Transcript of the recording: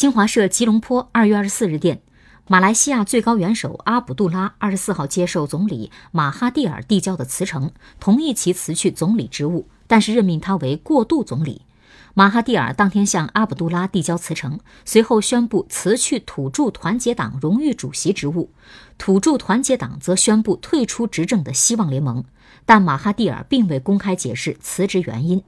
新华社吉隆坡二月二十四日电马来西亚最高元首阿卜杜拉二十四号接受总理马哈蒂尔递交的辞呈同意其辞去总理职务但是任命他为过渡总理。马哈蒂尔当天向阿卜杜拉递交辞呈随后宣布辞去土著团结党荣誉主席职务。土著团结党则宣布退出执政的希望联盟但马哈蒂尔并未公开解释辞职原因。